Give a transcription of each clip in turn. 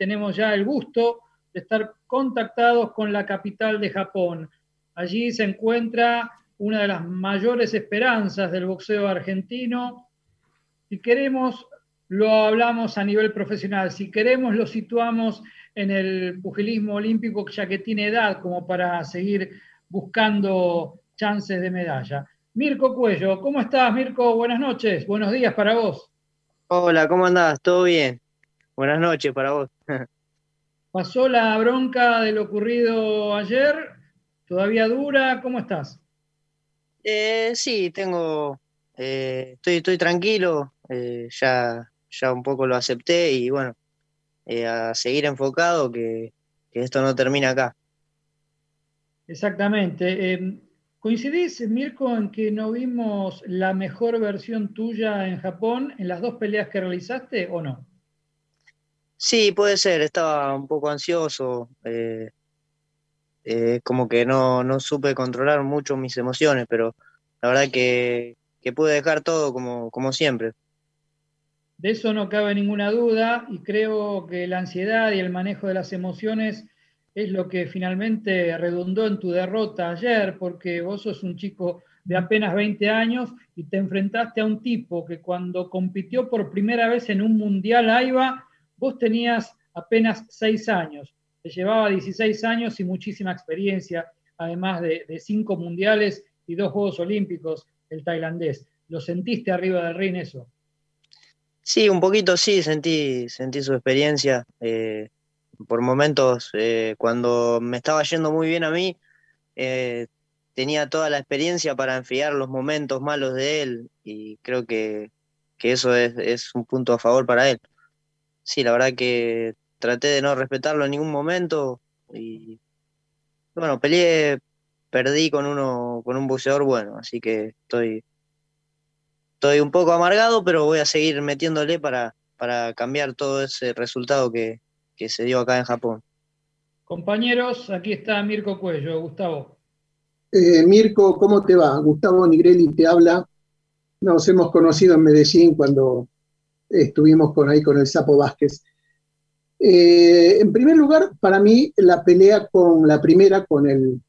tenemos ya el gusto de estar contactados con la capital de Japón. Allí se encuentra una de las mayores esperanzas del boxeo argentino. Si queremos, lo hablamos a nivel profesional. Si queremos, lo situamos en el pugilismo olímpico, ya que tiene edad como para seguir buscando chances de medalla. Mirko Cuello, ¿cómo estás, Mirko? Buenas noches, buenos días para vos. Hola, ¿cómo andás? ¿Todo bien? Buenas noches para vos. ¿Pasó la bronca de lo ocurrido ayer? ¿Todavía dura? ¿Cómo estás? Eh, sí, tengo, eh, estoy, estoy tranquilo, eh, ya, ya un poco lo acepté y bueno, eh, a seguir enfocado que, que, esto no termina acá. Exactamente. ¿Coincidís, Mirko, en que no vimos la mejor versión tuya en Japón en las dos peleas que realizaste o no? Sí, puede ser, estaba un poco ansioso, eh, eh, como que no, no, supe controlar mucho mis emociones, pero la verdad que, que pude dejar todo como, como siempre. De eso no cabe ninguna duda y creo que la ansiedad y el manejo de las emociones es lo que finalmente redundó en tu derrota ayer, porque vos sos un chico de apenas 20 años y te enfrentaste a un tipo que cuando compitió por primera vez en un mundial AIBA, Vos tenías apenas seis años, te llevaba 16 años y muchísima experiencia, además de, cinco mundiales y dos Juegos Olímpicos, el tailandés. ¿Lo sentiste arriba del ring eso? Sí, un poquito sí, sentí, sentí su experiencia. Eh, por momentos, eh, cuando me estaba yendo muy bien a mí, eh, tenía toda la experiencia para enfriar los momentos malos de él y creo que, que eso es, es, un punto a favor para él sí, la verdad que traté de no respetarlo en ningún momento y bueno, peleé, perdí con uno, con un buceador bueno, así que estoy, estoy un poco amargado, pero voy a seguir metiéndole para, para cambiar todo ese resultado que, que se dio acá en Japón. Compañeros, aquí está Mirko Cuello, Gustavo. Eh, Mirko, ¿cómo te va? Gustavo Nigrelli te habla. Nos hemos conocido en Medellín cuando estuvimos ahí con el Sapo Vázquez. Eh, en primer lugar, para mí, la pelea con la primera, con el,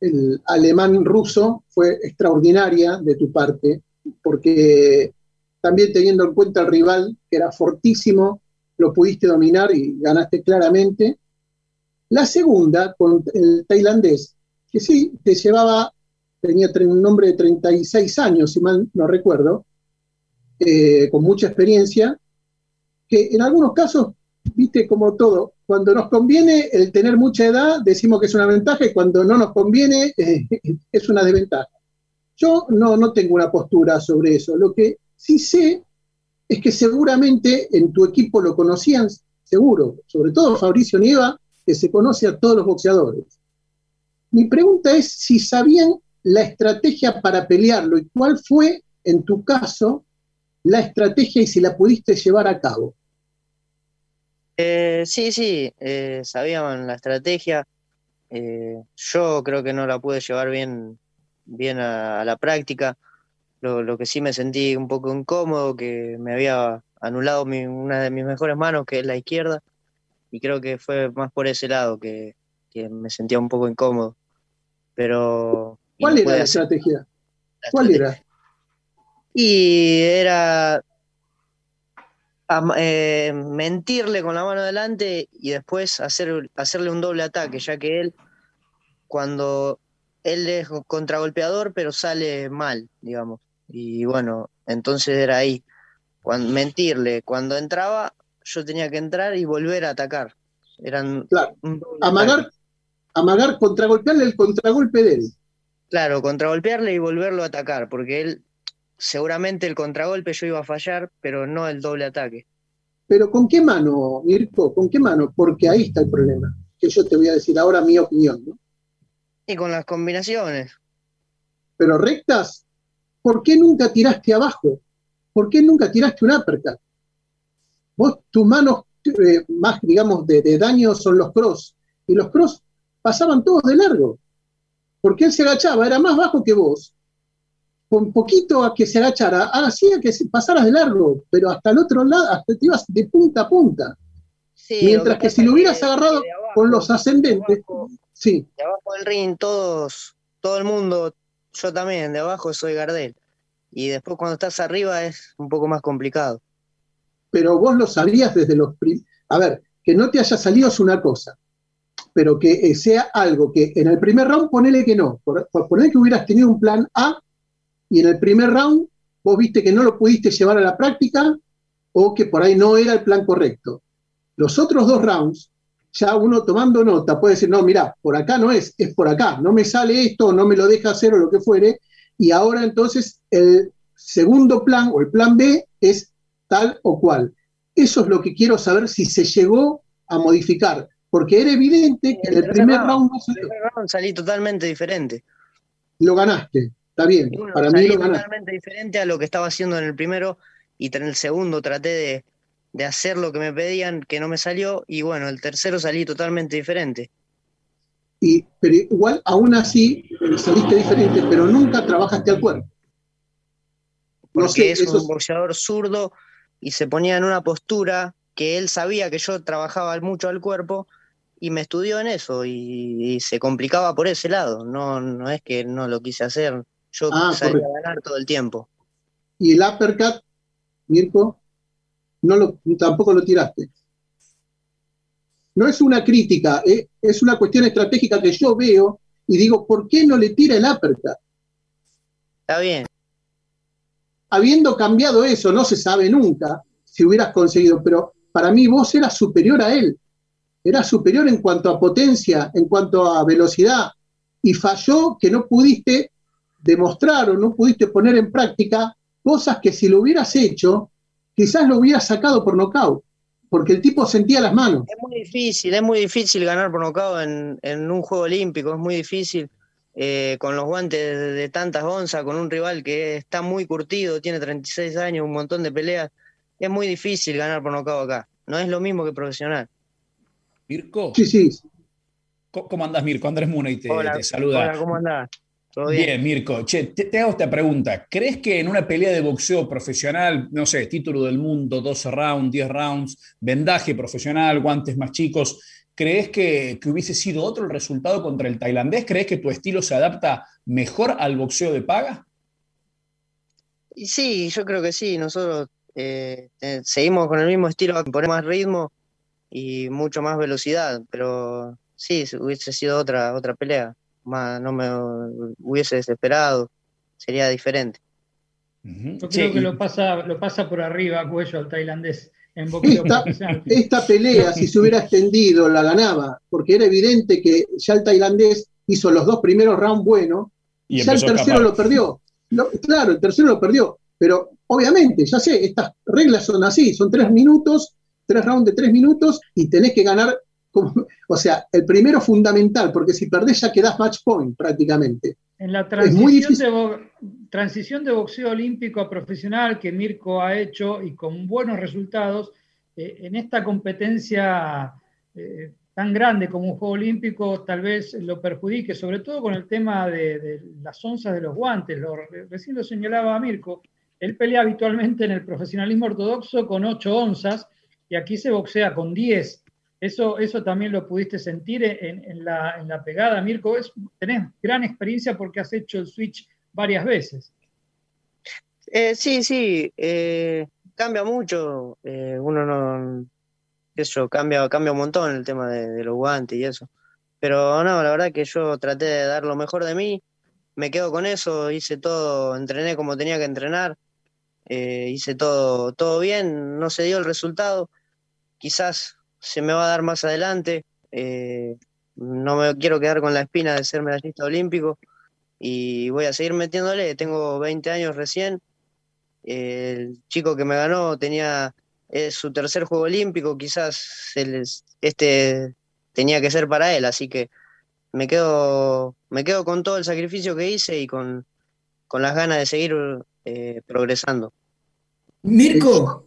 el alemán ruso, fue extraordinaria de tu parte, porque también teniendo en cuenta el rival, que era fortísimo, lo pudiste dominar y ganaste claramente. La segunda, con el tailandés, que sí, te llevaba, tenía un nombre de 36 años, si mal no recuerdo, eh, con mucha experiencia, que en algunos casos, viste como todo, cuando nos conviene el tener mucha edad, decimos que es una ventaja y cuando no nos conviene eh, es una desventaja. Yo no, no tengo una postura sobre eso. Lo que sí sé es que seguramente en tu equipo lo conocían, seguro, sobre todo Fabricio Nieva, que se conoce a todos los boxeadores. Mi pregunta es si sabían la estrategia para pelearlo y cuál fue, en tu caso, la estrategia y si la pudiste llevar a cabo. Eh, sí, sí, eh, sabían la estrategia. Eh, yo creo que no la pude llevar bien, bien a, la práctica. Lo, que sí me sentí un poco incómodo, que me había anulado una de mis mejores manos, que es la izquierda, y creo que fue más por ese lado que, me sentía un poco incómodo. Pero. ¿Cuál era la estrategia? ¿Cuál era? Y era eh, mentirle con la mano adelante y después hacer, hacerle un doble ataque, ya que él, cuando él es contragolpeador, pero sale mal, digamos. Y bueno, entonces era ahí. Cuando, mentirle, cuando entraba, yo tenía que entrar y volver a atacar. Eran claro. amagar, amagar, contragolpearle el contragolpe de él. Claro, contragolpearle y volverlo a atacar, porque él seguramente el contragolpe yo iba a fallar, pero no el doble ataque. Pero ¿con qué mano, Mirko? ¿Con qué mano? Porque ahí está el problema, que yo te voy a decir ahora mi opinión. ¿no? Y con las combinaciones. Pero rectas, ¿por qué nunca tiraste abajo? ¿Por qué nunca tiraste un uppercut? Vos, tus manos eh, más, digamos, de, de daño son los cross. Y los cross pasaban todos de largo. Porque él se agachaba, era más bajo que vos con poquito a que se agachara, hacía que pasaras de largo, pero hasta el otro lado, hasta te ibas de punta a punta. Mientras que, si lo hubieras agarrado con los ascendentes, sí. De abajo del ring, todos, todo el mundo, yo también, de abajo soy Gardel. Y después cuando estás arriba es un poco más complicado. Pero vos lo sabías desde los... A ver, que no te haya salido es una cosa, pero que eh, sea algo que en el primer round ponele que no, por, poner que hubieras tenido un plan A y en el primer round vos viste que no lo pudiste llevar a la práctica o que por ahí no era el plan correcto. Los otros dos rounds, ya uno tomando nota puede decir, no, mira, por acá no es, es por acá, no me sale esto, no me lo deja hacer o lo que fuere, y ahora entonces el segundo plan o el plan B es tal o cual. Eso es lo que quiero saber si se llegó a modificar, porque era evidente que en el primer round no salió. salí totalmente diferente. Lo ganaste, está bien, para mí lo ganaste. totalmente diferente a lo que estaba haciendo en el primero y en el segundo traté de de hacer lo que me pedían, que no me salió, y bueno, el tercero salí totalmente diferente. Y, pero igual, aún así, saliste diferente, pero nunca trabajaste al cuerpo. Porque es un boxeador zurdo y se ponía en una postura que él sabía que yo trabajaba mucho al cuerpo y me estudió en eso y, se complicaba por ese lado. No, no es que no lo quise hacer, yo ah, a ganar todo el tiempo. ¿Y el uppercut, Mirko? no lo, tampoco lo tiraste. No es una crítica, ¿eh? es una cuestión estratégica que yo veo y digo, ¿por qué no le tira el uppercut? Está bien. Habiendo cambiado eso, no se sabe nunca si hubieras conseguido, pero para mí vos eras superior a él. Eras superior en cuanto a potencia, en cuanto a velocidad, y falló que no pudiste demostrar o no pudiste poner en práctica cosas que si lo hubieras hecho, quizás lo hubiera sacado por nocaut, porque el tipo sentía las manos. Es muy difícil, es muy difícil ganar por nocaut en, un juego olímpico, es muy difícil. Eh, con los guantes de, tantas onzas, con un rival que está muy curtido, tiene 36 años, un montón de peleas, es muy difícil ganar por nocaut acá. No es lo mismo que profesional. Mirko. Sí, sí. ¿Cómo andás, Mirko? Andrés Muney te, te saluda. Hola, ¿cómo andás? Bien? Mirko. Che, te, hago esta pregunta. ¿Crees que en una pelea de boxeo profesional, no sé, título del mundo, 12 rounds, 10 rounds, vendaje profesional, guantes más chicos, ¿crees que, hubiese sido otro el resultado contra el tailandés? ¿Crees que tu estilo se adapta mejor al boxeo de paga? Sí, yo creo que sí. Nosotros eh, eh, seguimos con el mismo estilo, ponemos más ritmo y mucho más velocidad, pero sí, hubiese sido otra, otra pelea no me hubiese desesperado, sería diferente. Yo creo que lo pasa, lo pasa por arriba cuello al tailandés en esta, esta pelea, si se hubiera extendido, la ganaba, porque era evidente que ya el tailandés hizo los dos primeros rounds buenos, y ya el tercero lo perdió. claro, el tercero lo perdió, pero obviamente, ya sé, estas reglas son así, son tres minutos, tres rounds de tres minutos, y tenés que ganar o sea, el primero fundamental, porque si perdés ya quedás match point prácticamente. En la transición, de, transición de boxeo olímpico a profesional que Mirko ha hecho y con buenos resultados, eh, en esta competencia eh, tan grande como un juego olímpico tal vez lo perjudique, sobre todo con el tema de, las onzas de los guantes. Lo, recién lo señalaba Mirko, él pelea habitualmente en el profesionalismo ortodoxo con 8 onzas y aquí se boxea con 10. Eso, eso también lo pudiste sentir en, la, pegada, Mirko. Es, tenés gran experiencia porque has hecho el switch varias veces. Eh, sí, sí, eh, cambia mucho. Eh, uno no, eso cambia, cambia un montón el tema de, los guantes y eso. Pero no, la verdad que yo traté de dar lo mejor de mí. Me quedo con eso, hice todo, entrené como tenía que entrenar, hice todo, todo bien, no se dio el resultado. Quizás se me va a dar más adelante. Eh, no me quiero quedar con la espina de ser medallista olímpico y voy a seguir metiéndole. Tengo 20 años recién. El chico que me ganó tenía su tercer juego olímpico, quizás este tenía que ser para él, así que me quedo, me quedo con todo el sacrificio que hice y con, las ganas de seguir eh, progresando. Mirko,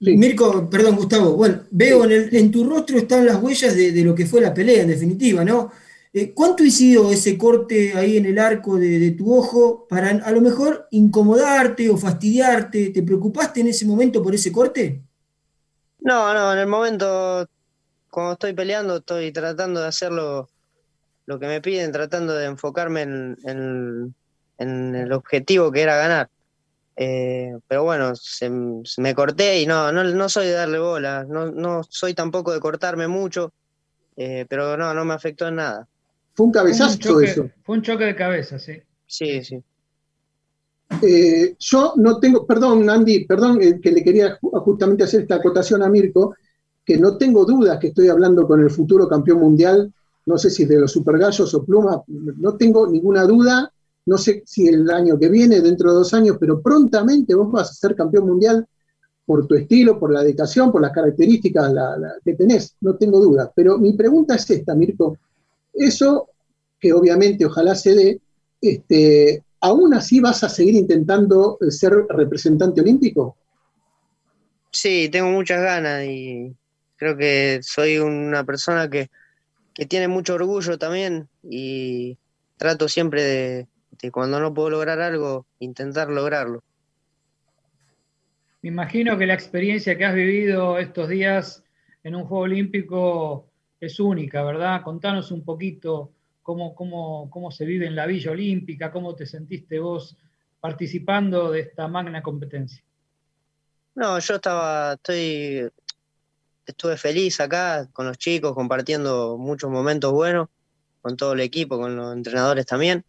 Mirko, perdón, Gustavo. Bueno, veo en, el, en, tu rostro están las huellas de, lo que fue la pelea, en definitiva, ¿no? Eh, ¿Cuánto hizo ese corte ahí en el arco de, tu ojo para a lo mejor incomodarte o fastidiarte? ¿Te preocupaste en ese momento por ese corte? No, no, en el momento cuando estoy peleando estoy tratando de hacer lo, que me piden, tratando de enfocarme en, el objetivo que era ganar. Eh, pero bueno, se, me corté y no, no, soy de darle bola, no, no soy tampoco de cortarme mucho, eh, pero no, no me afectó en nada. Fue un cabezazo eso. Fue un choque de cabeza, sí. Sí, sí. Eh, yo no tengo, perdón, Andy, perdón, que le quería justamente hacer esta acotación a Mirko, que no tengo dudas que estoy hablando con el futuro campeón mundial, no sé si de los supergallos o Pluma, no tengo ninguna duda, no sé si el año que viene, dentro de dos años, pero prontamente vos vas a ser campeón mundial por tu estilo, por la dedicación, por las características que tenés, no tengo duda. Pero mi pregunta es esta, Mirko, eso que obviamente ojalá se dé, este, ¿aún así vas a seguir intentando ser representante olímpico? Sí, tengo muchas ganas y Creo que soy una persona que, tiene mucho orgullo también y trato siempre de, cuando no puedo lograr algo, intentar lograrlo. Me imagino que la experiencia que has vivido estos días en un Juego Olímpico es única, ¿verdad? Contanos un poquito cómo, cómo, cómo se vive en la Villa Olímpica, cómo te sentiste vos participando de esta magna competencia. No, yo estaba, estoy estuve feliz acá con los chicos, compartiendo muchos momentos buenos con todo el equipo, con los entrenadores también.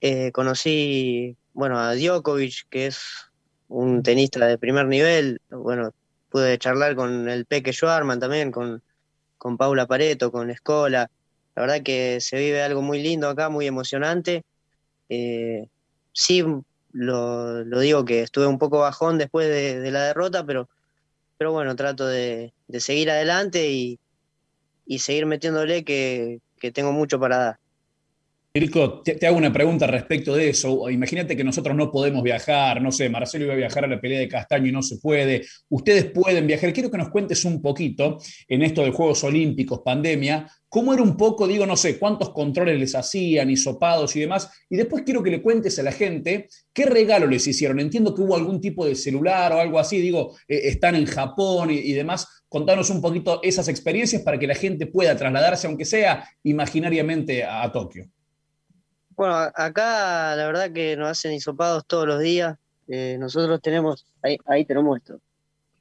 Eh, conocí, bueno, a Djokovic, que es un tenista de primer nivel. Bueno, pude charlar con el Peque Schwarman también, con, con Paula Pareto, con Escola. La verdad que se vive algo muy lindo acá, muy emocionante. Eh, sí, lo, digo que estuve un poco bajón después de la derrota, pero pero bueno, trato de, seguir adelante y, seguir metiéndole que, tengo mucho para dar. Mirko, te, hago una pregunta respecto de eso. Imagínate que nosotros no podemos viajar, no sé, Marcelo iba a viajar a la pelea de Castaño y no se puede. Ustedes pueden viajar. Quiero que nos cuentes un poquito en esto de Juegos Olímpicos, pandemia, cómo era un poco, digo, no sé, cuántos controles les hacían, hisopados y demás. Y después quiero que le cuentes a la gente qué regalo les hicieron. Entiendo que hubo algún tipo de celular o algo así, digo, eh, están en Japón y, demás. Contanos un poquito esas experiencias para que la gente pueda trasladarse, aunque sea imaginariamente, a, Tokio. Bueno, acá la verdad que nos hacen hisopados todos los días. Eh, nosotros tenemos, ahí, ahí te lo muestro.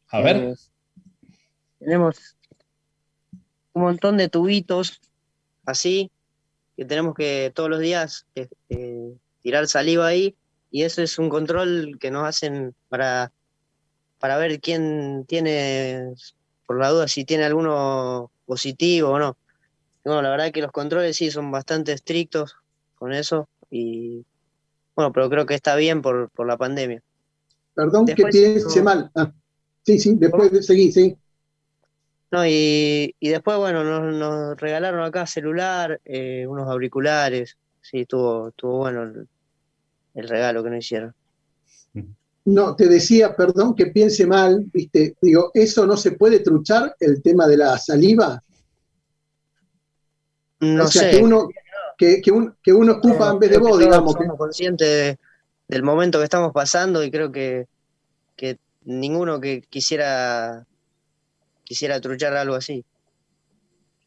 A ver. Eh, tenemos un montón de tubitos así, que tenemos que todos los días este, tirar saliva ahí, y eso es un control que nos hacen para, para ver quién tiene, por la duda, si tiene alguno positivo o no. Bueno, la verdad que los controles sí son bastante estrictos con eso, y bueno, pero creo que está bien por, la pandemia. Perdón que piense mal. Ah, sí, sí, después de seguir, sí. No, y, después, bueno, nos, regalaron acá celular, eh, unos auriculares. Sí, estuvo, estuvo bueno el, regalo que nos hicieron. No, te decía, perdón que piense mal, viste, digo, ¿eso no se puede truchar el tema de la saliva? No sé. Que uno, que, que, uno ocupa en vez de vos, digamos. Somos conscientes del momento que estamos pasando y creo que, que ninguno que quisiera quisiera truchar algo así.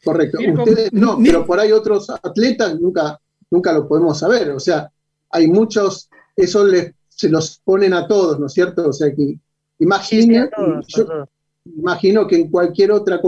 Correcto. Ustedes no, pero por ahí otros atletas nunca, nunca lo podemos saber. O sea, hay muchos, eso les, se los ponen a todos, ¿no es cierto? O sea que imagina, yo imagino que en cualquier otra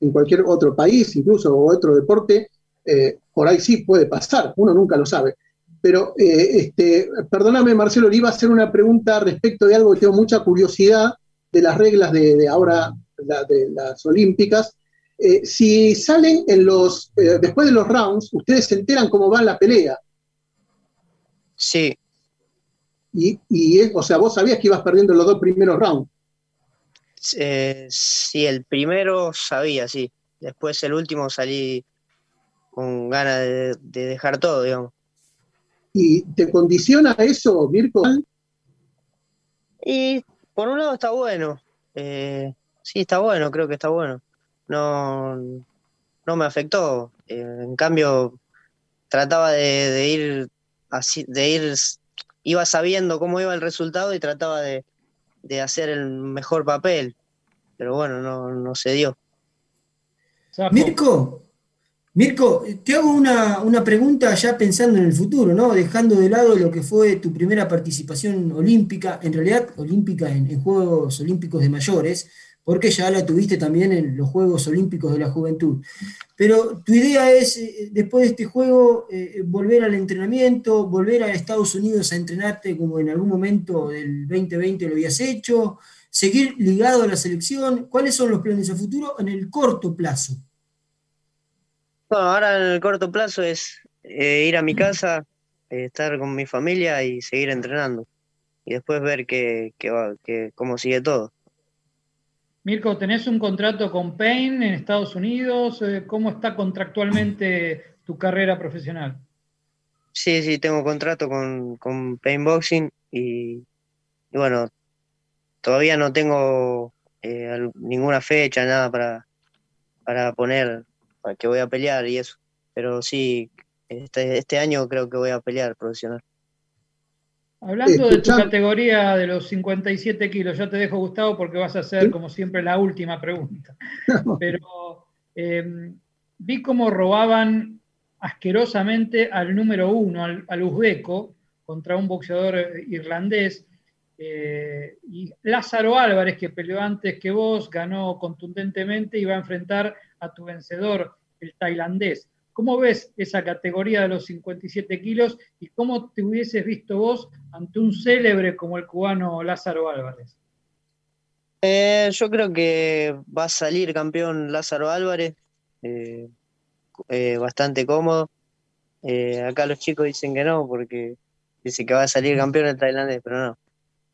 en cualquier otro país, incluso o otro deporte, eh, por ahí sí puede pasar, uno nunca lo sabe. Pero, eh, este, perdóname, Marcelo, le iba a hacer una pregunta respecto de algo que tengo mucha curiosidad de las reglas de, de ahora de las Olímpicas, eh, si salen en los, después de los rounds, ustedes se enteran cómo va la pelea. Sí. Y, o sea, vos sabías que ibas perdiendo los dos primeros rounds. Sí, el primero sabía, sí. Después el último salí con ganas de, dejar todo, digamos. ¿Y te condiciona eso, Mirko? Y por un lado está bueno. Eh, sí, está bueno, creo que está bueno. No, no me afectó. Eh, en cambio, trataba de, ir así, de ir, iba sabiendo cómo iba el resultado y trataba de, hacer el mejor papel. Pero bueno, no, no se dio. Mirko, Mirko, te hago una, pregunta ya pensando en el futuro, ¿no? Dejando de lado lo que fue tu primera participación olímpica, en realidad olímpica en, Juegos Olímpicos de Mayores, porque ya la tuviste también en los Juegos Olímpicos de la Juventud. Pero tu idea es, eh, después de este juego, eh, volver al entrenamiento, volver a Estados Unidos a entrenarte como en algún momento del 2020 lo habías hecho, seguir ligado a la selección. ¿Cuáles son los planes a futuro en el corto plazo? Ahora en el corto plazo es eh, ir a mi casa, eh, estar con mi familia y seguir entrenando. Y después ver qué, va, cómo sigue todo. Mirko, ¿tenés un contrato con Payne en Estados Unidos? Eh, ¿Cómo está contractualmente tu carrera profesional? Sí, sí, tengo contrato con, con Pain Boxing y, y, bueno, todavía no tengo ninguna fecha, nada para, para poner que voy a pelear y eso. Pero sí, este, este año creo que voy a pelear profesional. Hablando de tu categoría de los 57 kilos, ya te dejo Gustavo porque vas a hacer como siempre la última pregunta. Pero em, vi cómo robaban asquerosamente al número uno, al, uzbeco, contra un boxeador eh, irlandés. Eh, y Lázaro Álvarez, que peleó antes que vos, ganó contundentemente y va a enfrentar a tu vencedor, el tailandés. ¿Cómo ves esa categoría de los 57 kilos y cómo te hubieses visto vos ante un célebre como el cubano Lázaro Álvarez? Eh, yo creo que va a salir campeón Lázaro Álvarez, eh, eh, bastante cómodo. acá los chicos dicen que no, porque dicen que va a salir campeón el tailandés, pero no.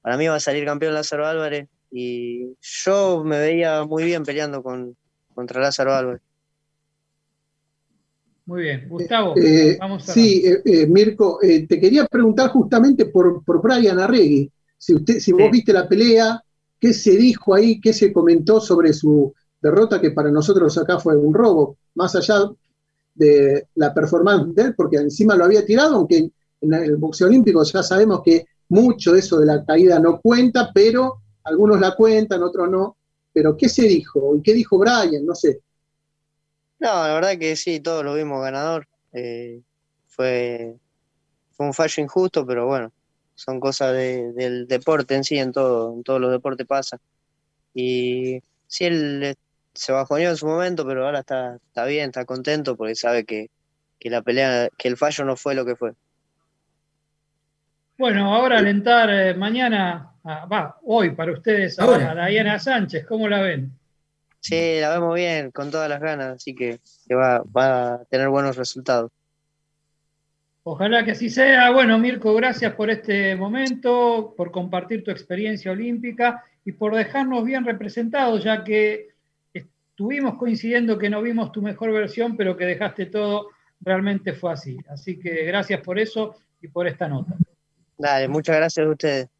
Para mí va a salir campeón Lázaro Álvarez y yo me veía muy bien peleando con, contra Lázaro Álvarez. Muy bien, Gustavo, eh, vamos a Sí, eh, eh, Mirko, te quería preguntar justamente por, por Brian Arregui. Si, usted, si vos viste la pelea, ¿qué se dijo ahí, qué se comentó sobre su derrota, que para nosotros acá fue un robo, más allá de la performance de él, porque encima lo había tirado, aunque en el boxeo olímpico ya sabemos que mucho de eso de la caída no cuenta, pero algunos la cuentan, otros no. Pero ¿qué se dijo? ¿Y qué dijo Brian? No sé. No, la verdad que sí, todos lo vimos ganador. Eh, fue, fue un fallo injusto, pero bueno, son cosas del deporte en sí, en todo, en todos los deportes pasa. Y sí, él se bajoneó en su momento, pero ahora está, está bien, está contento porque sabe que, la pelea, que el fallo no fue lo que fue. Bueno, ahora alentar eh, mañana, va, hoy para ustedes, ahora, a Diana Sánchez, ¿cómo la ven? Sí, la vemos bien, con todas las ganas, así que, va, a tener buenos resultados. Ojalá que así sea. Bueno, Mirko, gracias por este momento, por compartir tu experiencia olímpica y por dejarnos bien representados, ya que estuvimos coincidiendo que no vimos tu mejor versión, pero que dejaste todo, realmente fue así. Así que gracias por eso y por esta nota. Dale, muchas gracias a ustedes.